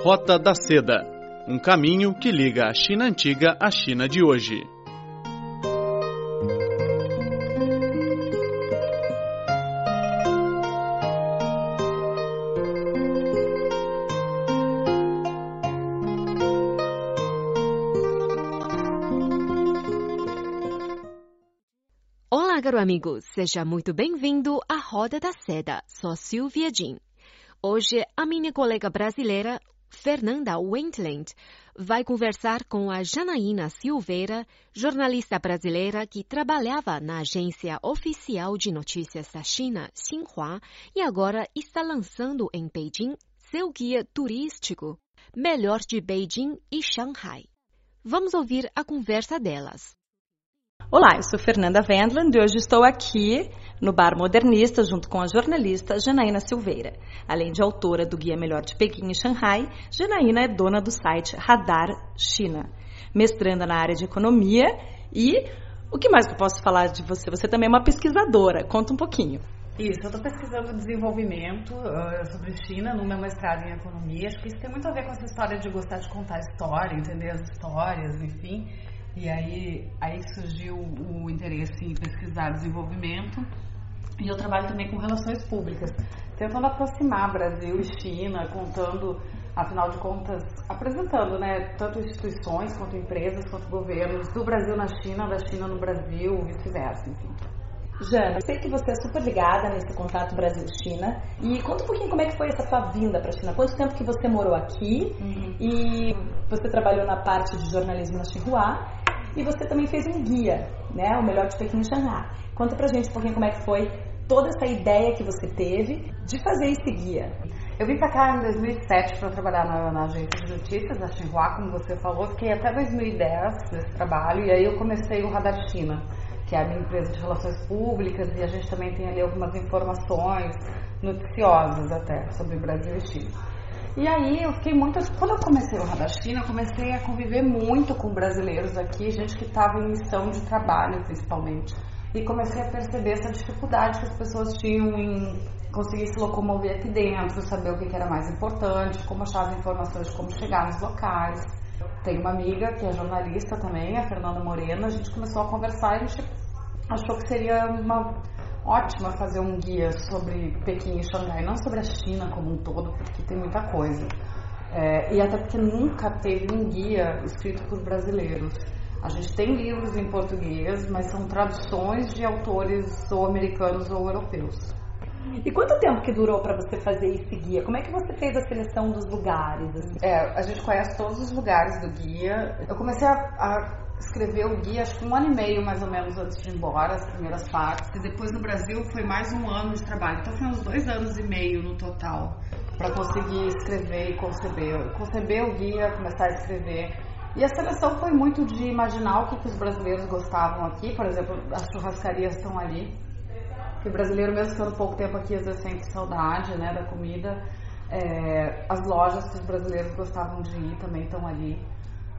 Rota da Seda um caminho que liga a China antiga à China de hoje. Olá, caro amigo, seja muito bem-vindo à Roda da Seda. Sou Silvia Jin. Hoje, a minha colega brasileira, Fernanda Wentland, vai conversar com a Janaína Silveira, jornalista brasileira que trabalhava na agência oficial de notícias da China, Xinhua, e agora está lançando em Beijing seu guia turístico, Melhor de Beijing e Shanghai. Vamos ouvir a conversa delas. Olá, eu sou Fernanda Wendland e hoje estou aqui no Bar Modernista junto com a jornalista Janaína Silveira. Além de autora do Guia Melhor de Pequim e Shanghai, Janaína é dona do site Radar China, mestranda na área de economia e o que mais que eu posso falar de você? Você também é uma pesquisadora. Conta um pouquinho. Isso, eu estou pesquisando desenvolvimento uh, sobre China no meu mestrado em economia. Acho que isso tem muito a ver com essa história de gostar de contar história, entender as histórias, enfim. E aí, aí surgiu interesse em pesquisar desenvolvimento. E eu trabalho também com relações públicas, tentando aproximar Brasil e China, contando, afinal de contas, apresentando, né, tanto instituições quanto empresas, quanto governos, do Brasil na China, da China no Brasil, vice-versa, enfim. Jana, eu sei que você é super ligada nesse contato Brasil-China. E conta um pouquinho como é que foi essa sua vinda para a China. Quanto tempo que você morou aqui? Uhum. E você trabalhou na parte de jornalismo na Xinhua. E você também fez um guia, né? O Melhor de Pequim Shanghai. Conta pra gente um pouquinho como é que foi toda essa ideia que você teve de fazer esse guia. Eu vim para cá em 2007 para trabalhar na, na, agência de notícias da Xinhua, como você falou. Fiquei até 2010 nesse trabalho e aí eu comecei o Radar China que é a minha empresa de relações públicas, e a gente também tem ali algumas informações noticiosas até sobre o Brasil e Chile. E aí eu fiquei muito. Quando eu comecei o Radar China, eu comecei a conviver muito com brasileiros aqui, gente que estava em missão de trabalho principalmente. E comecei a perceber essa dificuldade que as pessoas tinham em conseguir se locomover aqui dentro, saber o que era mais importante, como achar as informações, como chegar nos locais. Tem uma amiga que é jornalista também, a Fernanda Morena, a gente começou a conversar e a gente achou que seria uma ótima fazer um guia sobre Pequim e Xangai, não sobre a China como um todo, porque tem muita coisa. É, e até porque nunca teve um guia escrito por brasileiros. A gente tem livros em português, mas são traduções de autores ou americanos ou europeus. E quanto tempo que durou para você fazer esse guia? Como é que você fez a seleção dos lugares? Assim? É, a gente conhece todos os lugares do guia. Eu comecei a, a escrever o guia, acho que um ano e meio mais ou menos antes de ir embora, as primeiras partes. E depois no Brasil foi mais um ano de trabalho. Então foi uns dois anos e meio no total para conseguir escrever e conceber. Conceber o guia, começar a escrever. E a seleção foi muito de imaginar o que, que os brasileiros gostavam aqui. Por exemplo, as churrascarias estão ali porque o brasileiro, mesmo estando pouco tempo aqui, às vezes sente saudade né, da comida. É, as lojas que os brasileiros gostavam de ir também estão ali.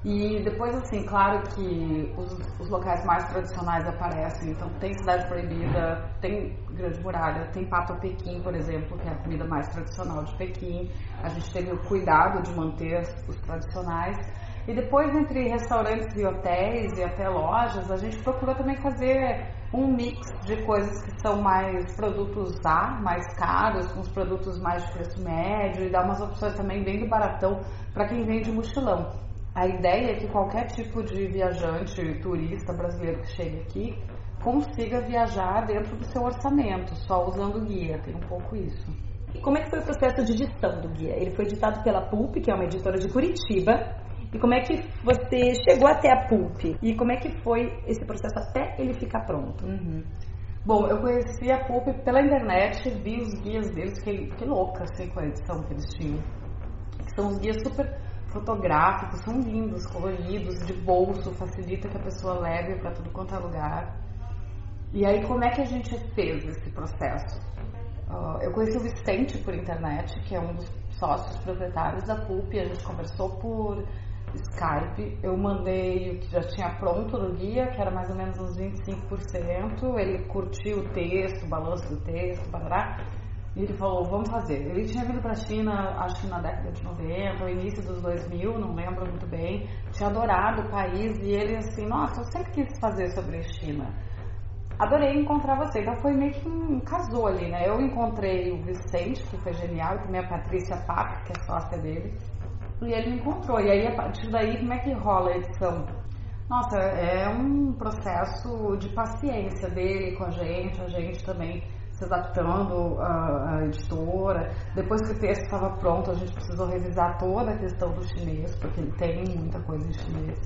E depois, assim, claro que os, os, locais mais tradicionais aparecem. Então, tem Cidade Proibida, tem Grande Muralha, tem Papa Pequim, por exemplo, que é a comida mais tradicional de Pequim. A gente teve o cuidado de manter os tradicionais. E depois, entre restaurantes e hotéis e até lojas, a gente procura também fazer um mix de coisas que são mais produtos A, mais caros, com os produtos mais de preço médio e dar umas opções também bem do baratão para quem vem de mochilão. A ideia é que qualquer tipo de viajante, turista brasileiro que chegue aqui, consiga viajar dentro do seu orçamento, só usando guia, tem um pouco isso. E como é que foi o processo de edição do guia? Ele foi editado pela Pulp, que é uma editora de Curitiba, e como é que você chegou até a Pulp? E como é que foi esse processo até ele ficar pronto? Uhum. Bom, eu conheci a Pulp pela internet, vi os guias deles, que, que louca assim com a edição que eles tinham. São os guias super fotográficos, são lindos, coloridos, de bolso, facilita que a pessoa leve para tudo quanto é lugar. E aí, como é que a gente fez esse processo? Uh, eu conheci o Vicente por internet, que é um dos sócios proprietários da PUP, a gente conversou por Skype, eu mandei o que já tinha pronto no guia, que era mais ou menos uns 25%. Ele curtiu o texto, o balanço do texto, barará. Ele falou, vamos fazer. Ele tinha vindo para a China, acho que na década de 90, ou início dos 2000, não lembro muito bem. Tinha adorado o país e ele assim, nossa, eu sempre quis fazer sobre China. Adorei encontrar você. Então foi meio que um casou ali, né? Eu encontrei o Vicente, que foi genial, e também a Patrícia Papo, que é sócia dele. E ele me encontrou. E aí, a partir daí, como é que rola a edição? Nossa, é um processo de paciência dele com a gente, a gente também se adaptando à, editora. Depois que o texto estava pronto, a gente precisou revisar toda a questão do chinês, porque ele tem muita coisa em chinês.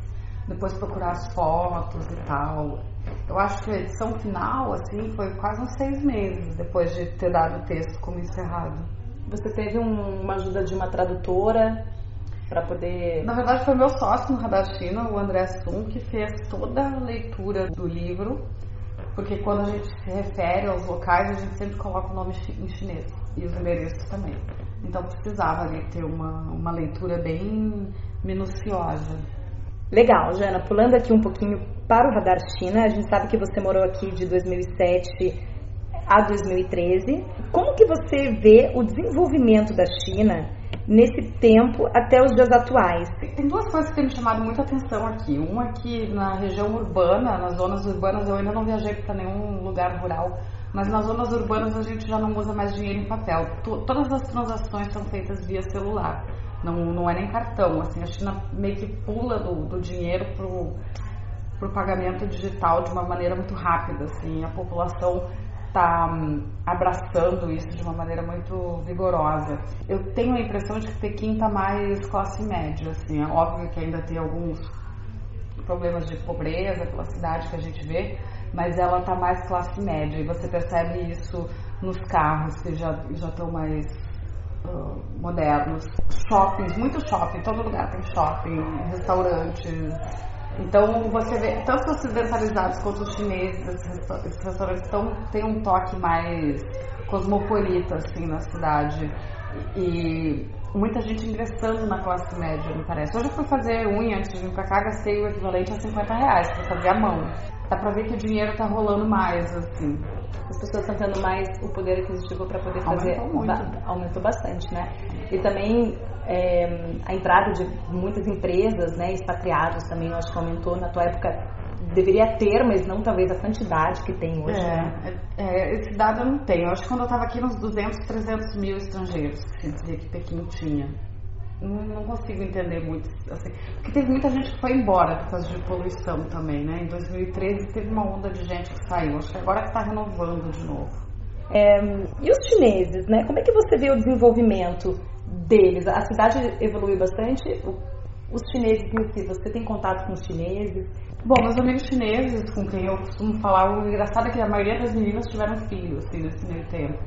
Depois procurar as fotos e tal. Eu acho que a edição final, assim, foi quase uns seis meses depois de ter dado o texto como encerrado. Você teve um, uma ajuda de uma tradutora para poder. Na verdade, foi meu sócio no Radar China, o André Sun, que fez toda a leitura do livro porque quando a gente se refere aos locais, a gente sempre coloca o nome em chinês e os endereços também. Então precisava ali ter uma, uma leitura bem minuciosa. Legal, Jana. Pulando aqui um pouquinho para o Radar China, a gente sabe que você morou aqui de 2007 a 2013. Como que você vê o desenvolvimento da China nesse tempo até os dias atuais? Tem duas coisas que têm me chamado muita atenção aqui. Uma é que na região urbana, nas zonas urbanas, eu ainda não viajei para nenhum lugar rural, mas nas zonas urbanas a gente já não usa mais dinheiro em papel. Todas as transações são feitas via celular. Não, não é nem cartão. Assim, a China meio que pula do, do dinheiro pro para o pagamento digital de uma maneira muito rápida. Assim, a população está hum, abraçando isso de uma maneira muito vigorosa. Eu tenho a impressão de que Pequim está mais classe média, assim, é óbvio que ainda tem alguns problemas de pobreza pela cidade que a gente vê, mas ela está mais classe média. E você percebe isso nos carros que já já estão mais uh, modernos, shoppings, muito shopping, todo lugar tem shopping, restaurantes, então você vê tanto os ocidentalizados quanto os chineses, esses restaurantes tão, têm um toque mais cosmopolita assim na cidade e muita gente ingressando na classe média, me parece. Hoje eu fui fazer unha antes de vir pra cá, gastei o equivalente a 50 reais pra fazer a mão. Dá pra ver que o dinheiro tá rolando mais, assim. As pessoas estão tendo mais o poder aquisitivo para poder fazer. Aumentou muito. Ba aumentou bastante, né? E também é, a entrada de muitas empresas, né, expatriados também, eu acho que aumentou na tua época. Deveria ter, mas não talvez a quantidade que tem hoje. É, né? é, esse dado eu não tenho. Eu acho que quando eu estava aqui, uns 200, 300 mil estrangeiros que se dizia que Pequim tinha. Não, não, consigo entender muito. Assim, porque teve muita gente que foi embora por causa de poluição também, né? Em 2013 teve uma onda de gente que saiu. Acho que agora que está renovando de novo. É, e os chineses, né? Como é que você vê o desenvolvimento deles? A cidade evoluiu bastante. Os chineses em si, você tem contato com os chineses? Bom, meus amigos chineses com quem eu costumo falar, o engraçado é que a maioria das meninas tiveram filhos assim, nesse meio tempo.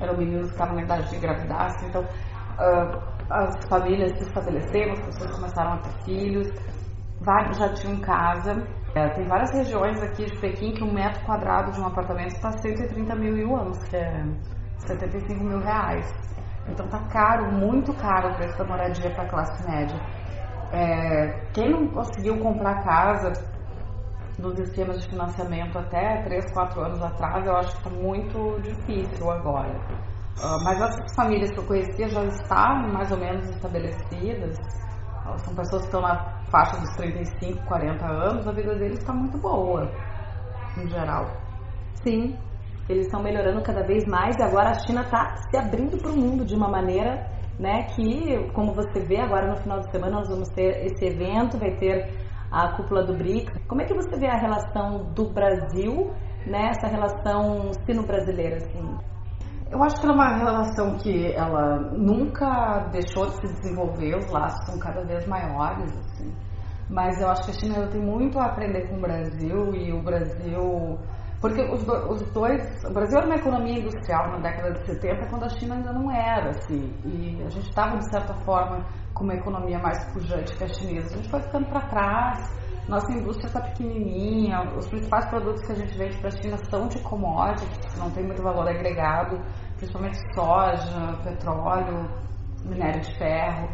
Eram meninos que estavam na idade de engravidar, assim, então uh, as famílias se estabeleceram, as pessoas começaram a ter filhos, já tinham casa. É, tem várias regiões aqui de Pequim que um metro quadrado de um apartamento está 130 mil yuans, que é 75 mil reais. Então tá caro, muito caro o preço da moradia para a classe média. É, quem não conseguiu comprar casa nos esquemas de financiamento até 3, 4 anos atrás, eu acho que está muito difícil agora. Uh, mas as famílias que eu conhecia já estavam mais ou menos estabelecidas. São pessoas que estão na faixa dos 35, 40 anos, a vida deles está muito boa, em geral. Sim, eles estão melhorando cada vez mais e agora a China está se abrindo para o mundo de uma maneira né, que, como você vê agora no final de semana, nós vamos ter esse evento, vai ter a cúpula do BRICS. Como é que você vê a relação do Brasil, né, essa relação sino-brasileira? Assim? Eu acho que é uma relação que ela nunca deixou de se desenvolver, os laços são cada vez maiores, assim. Mas eu acho que a China tem muito a aprender com o Brasil e o Brasil porque os, do, os, dois. O Brasil era uma economia industrial na década de 70, quando a China ainda não era, assim. E a gente estava, de certa forma, com uma economia mais pujante que a chinesa. A gente foi ficando para trás, nossa indústria está pequenininha, os principais produtos que a gente vende para a China são de commodities, não tem muito valor agregado, principalmente soja, petróleo, minério de ferro.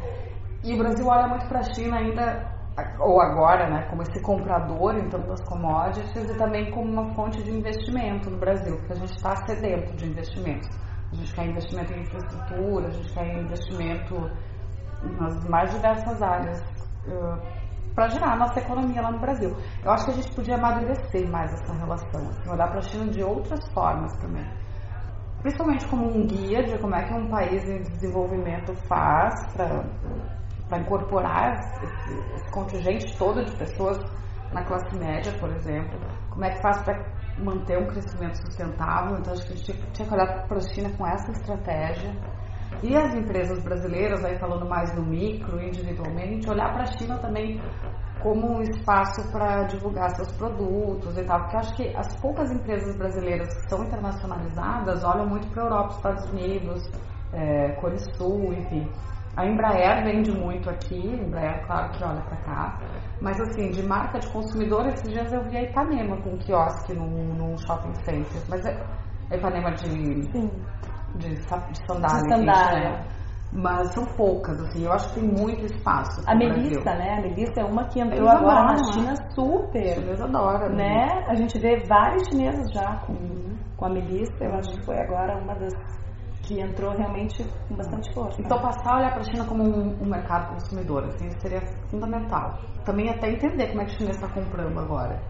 E o Brasil olha muito para a China ainda ou agora, né, como esse comprador então das commodities e também como uma fonte de investimento no Brasil, porque a gente está sedento de investimentos. A gente quer investimento em infraestrutura, a gente quer investimento nas mais diversas áreas para girar a nossa economia lá no Brasil. Eu acho que a gente podia amadurecer mais essa relação, assim, olhar para a China de outras formas também. Principalmente como um guia de como é que um país em desenvolvimento faz para incorporar esse, esse contingente todo de pessoas na classe média, por exemplo. Como é que faz para manter um crescimento sustentável? Então, acho que a gente tinha que olhar para a China com essa estratégia. E as empresas brasileiras, aí falando mais no micro, individualmente, olhar para a China também como um espaço para divulgar seus produtos e tal, porque acho que as poucas empresas brasileiras que são internacionalizadas olham muito para a Europa, Estados Unidos, é, Cone Sul, enfim. A Embraer vende muito aqui, a Embraer, claro que olha para cá, mas assim, de marca de consumidor, esses dias eu vi a Ipanema com um quiosque num, num shopping center, mas é, é Ipanema de, Sim. De, de sandália, de sandália. Né? mas são poucas, assim, eu acho que tem muito espaço. A Melissa, né? A Melissa é uma que entrou Eles agora adoram, na China super. Eles adoram. Né? A gente vê vários chineses já com, uhum. com a Melissa, eu acho que foi agora uma das que entrou realmente com bastante força. Então, passar a olhar para a China como um, um, mercado consumidor, assim, seria fundamental. Também até entender como é que o chinês está comprando agora.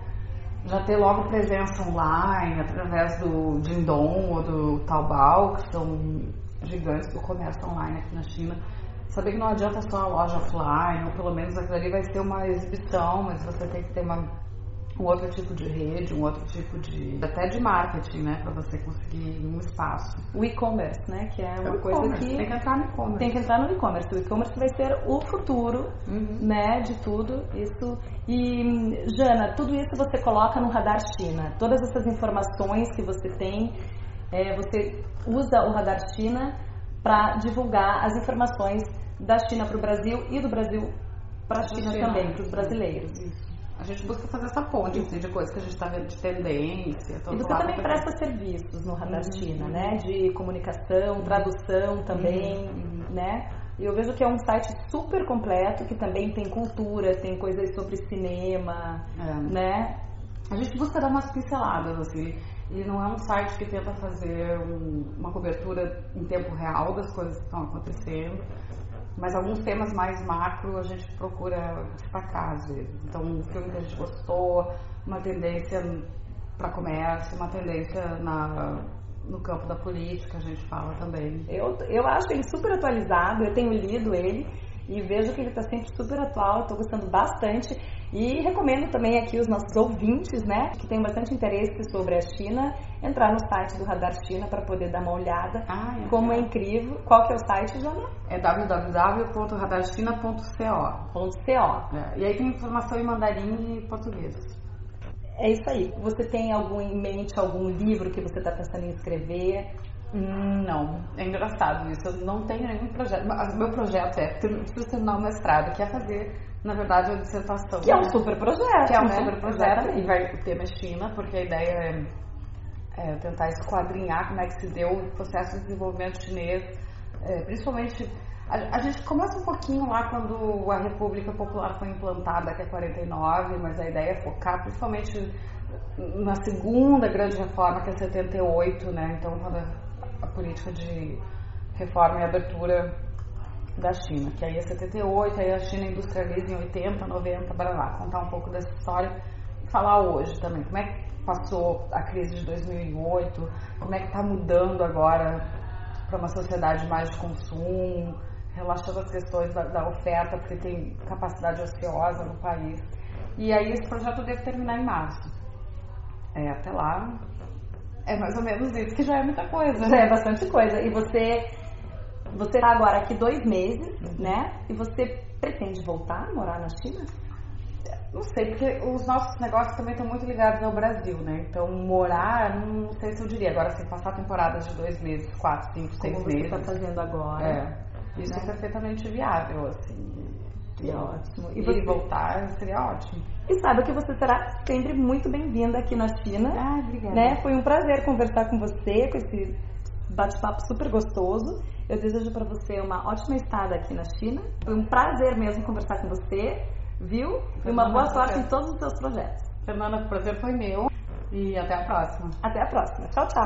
Já ter logo presença online, através do Jingdong ou do Taobao, que são gigantes do comércio online aqui na China. Saber que não adianta só a loja offline, ou pelo menos aquilo ali vai ser uma exibição, mas você tem que ter uma um outro tipo de rede, um outro tipo de até de marketing, né, para você conseguir um espaço. O e-commerce, né, que é uma é coisa que tem que entrar no e-commerce. Tem que entrar no e-commerce. O e-commerce vai ser o futuro, uhum. né, de tudo isso. E Jana, tudo isso você coloca no radar China. Todas essas informações que você tem, é, você usa o radar China para divulgar as informações da China para o Brasil e do Brasil para a China, China também, para os brasileiros. Isso. A gente busca fazer essa ponte assim, de coisas que a gente está vendo de tendência. E você também presta serviços no Radar uhum. Né? De comunicação, tradução também, uhum. né? E eu vejo que é um site super completo, que também tem cultura, tem coisas sobre cinema, é. né? A gente busca dar umas pinceladas, assim. E não é um site que tenta fazer um, uma cobertura em tempo real das coisas que estão acontecendo mas alguns temas mais macro a gente procura destacar às vezes. Então, um filme que a gente gostou, uma tendência para comércio, uma tendência na, no campo da política, a gente fala também. Eu, eu acho ele super atualizado, eu tenho lido ele e vejo que ele está sempre super atual, estou gostando bastante. E recomendo também aqui os nossos ouvintes, né, que têm bastante interesse sobre a China, entrar no site do Radar China para poder dar uma olhada. Ah, é como é incrível. Qual que é o site, Jana? É www.radarchina.co. .co. É, e aí tem informação em mandarim e português. É isso aí. Você tem algum em mente algum livro que você está pensando em escrever? Não, é engraçado isso. Eu não tenho nenhum projeto. Meu projeto é terminar o mestrado, que é fazer na verdade, a dissertação. Que é um né? super projeto. Que é um né? super projeto. E vai ter na China, porque a ideia é, é, tentar esquadrinhar como é que se deu o processo de desenvolvimento chinês, é, principalmente. A, a, gente começa um pouquinho lá quando a República Popular foi implantada, que é 49, mas a ideia é focar principalmente na segunda grande reforma, que é 78, né? Então, quando política de reforma e abertura da China, que aí é 78, aí a China industrializa em 80, 90, para lá, contar um pouco dessa história e falar hoje também, como é que passou a crise de 2008, como é que está mudando agora para uma sociedade mais de consumo, relaxando as questões da, da, oferta, porque tem capacidade ociosa no país. E aí esse projeto deve terminar em março. É, até lá é mais ou menos isso, que já é muita coisa. Já é bastante coisa. E você você está agora aqui dois meses, né? E você pretende voltar a morar na China? Não sei, porque os nossos negócios também estão muito ligados ao Brasil, né? Então, morar, não sei se eu diria. Agora, assim, passar temporadas de dois meses, quatro, cinco, seis Como meses. Como você está fazendo agora. É. Isso né? é perfeitamente viável, assim. Que ótimo. E, você... voltar seria ótimo. E saiba que você será sempre muito bem-vinda aqui na China. Ah, obrigada. Né? Foi um prazer conversar com você, com esse bate-papo super gostoso. Eu desejo para você uma ótima estada aqui na China. Foi um prazer mesmo conversar com você, viu? E uma boa sorte em todos os seus projetos. Fernanda, o prazer foi meu. E até a próxima. Até a próxima. Tchau, tchau.